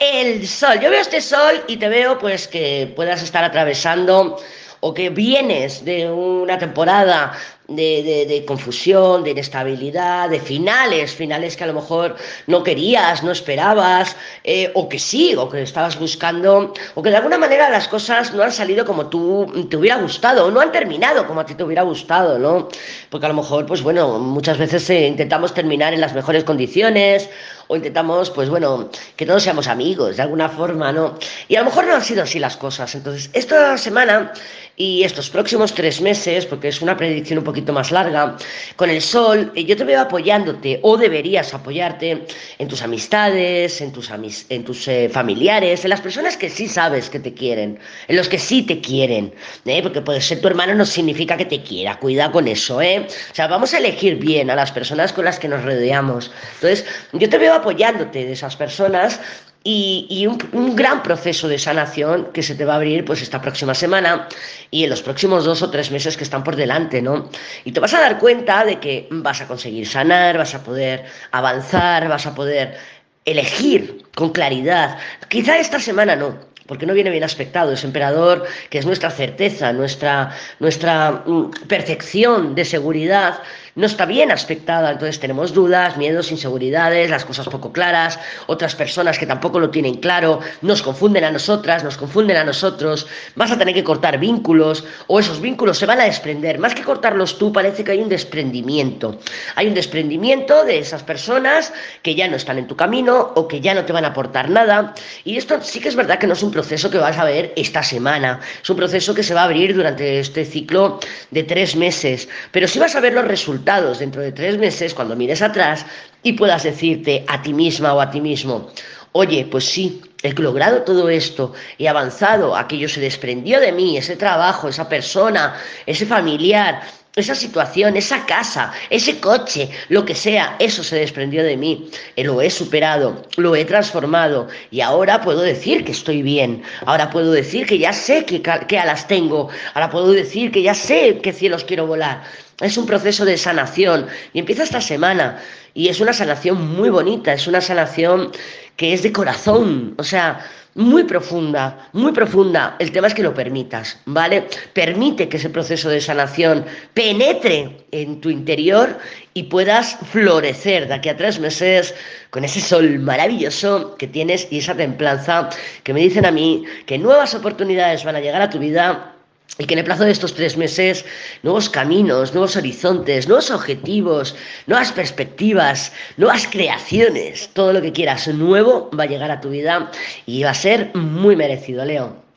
El sol. Yo veo este sol y te veo pues que puedas estar atravesando o que vienes de una temporada de, confusión, de inestabilidad, de finales, finales que a lo mejor no querías, no esperabas, eh, o que sí, o que estabas buscando, o que de alguna manera las cosas no han salido como tú te hubiera gustado, o no han terminado como a ti te hubiera gustado, ¿no? Porque a lo mejor, pues bueno, muchas veces eh, intentamos terminar en las mejores condiciones, o intentamos, pues bueno, que todos seamos amigos, de alguna forma, ¿no? Y a lo mejor no han sido así las cosas. Entonces, esta semana y estos próximos tres meses, porque es una predicción un poquito más larga, con el sol, eh, yo te veo apoyándote o deberías apoyarte en tus amistades, en tus, en tus eh, familiares, en las personas que sí sabes que te quieren, en los que sí te quieren, ¿eh? porque puede ser tu hermano no significa que te quiera, cuida con eso, ¿eh? O sea, vamos a elegir bien a las personas con las que nos rodeamos. Entonces, yo te veo apoyándote de esas personas y, un, gran proceso de sanación que se te va a abrir pues esta próxima semana y en los próximos dos o tres meses que están por delante, ¿no? Y te vas a dar cuenta de que vas a conseguir sanar, vas a poder avanzar, vas a poder elegir con claridad. Quizá esta semana no, porque no viene bien aspectado, es emperador, que es nuestra certeza, nuestra, nuestra mm, percepción de seguridad, no está bien aspectada, entonces tenemos dudas, miedos, inseguridades, las cosas poco claras, otras personas que tampoco lo tienen claro, nos confunden a nosotras, nos confunden a nosotros, vas a tener que cortar vínculos o esos vínculos se van a desprender, más que cortarlos tú parece que hay un desprendimiento, hay un desprendimiento de esas personas que ya no están en tu camino o que ya no te van a aportar nada. Y esto sí que es verdad que no es un proceso que vas a ver esta semana, es un proceso que se va a abrir durante este ciclo de tres meses, pero sí vas a ver los resultados dentro de tres meses cuando mires atrás y puedas decirte a ti misma o a ti mismo, oye, pues sí, he logrado todo esto, he avanzado, aquello se desprendió de mí, ese trabajo, esa persona, ese familiar, esa situación, esa casa, ese coche, lo que sea, eso se desprendió de mí, eh, lo he superado, lo he transformado. Y ahora puedo decir que estoy bien, ahora puedo decir que ya sé qué alas tengo, ahora puedo decir que ya sé qué cielos quiero volar. Es un proceso de sanación. Y empieza esta semana. Y es una sanación muy bonita, es una sanación que es de corazón, o sea, muy profunda, muy profunda. El tema es que lo permitas, ¿vale? Permite que ese proceso de sanación penetre en tu interior y puedas florecer de aquí a tres meses con ese sol maravilloso que tienes y esa templanza que me dicen a mí que nuevas oportunidades van a llegar a tu vida y que en el plazo de estos tres meses nuevos caminos, nuevos horizontes, nuevos objetivos, nuevas perspectivas, nuevas creaciones, todo lo que quieras nuevo va a llegar a tu vida y va a ser muy merecido, Leo.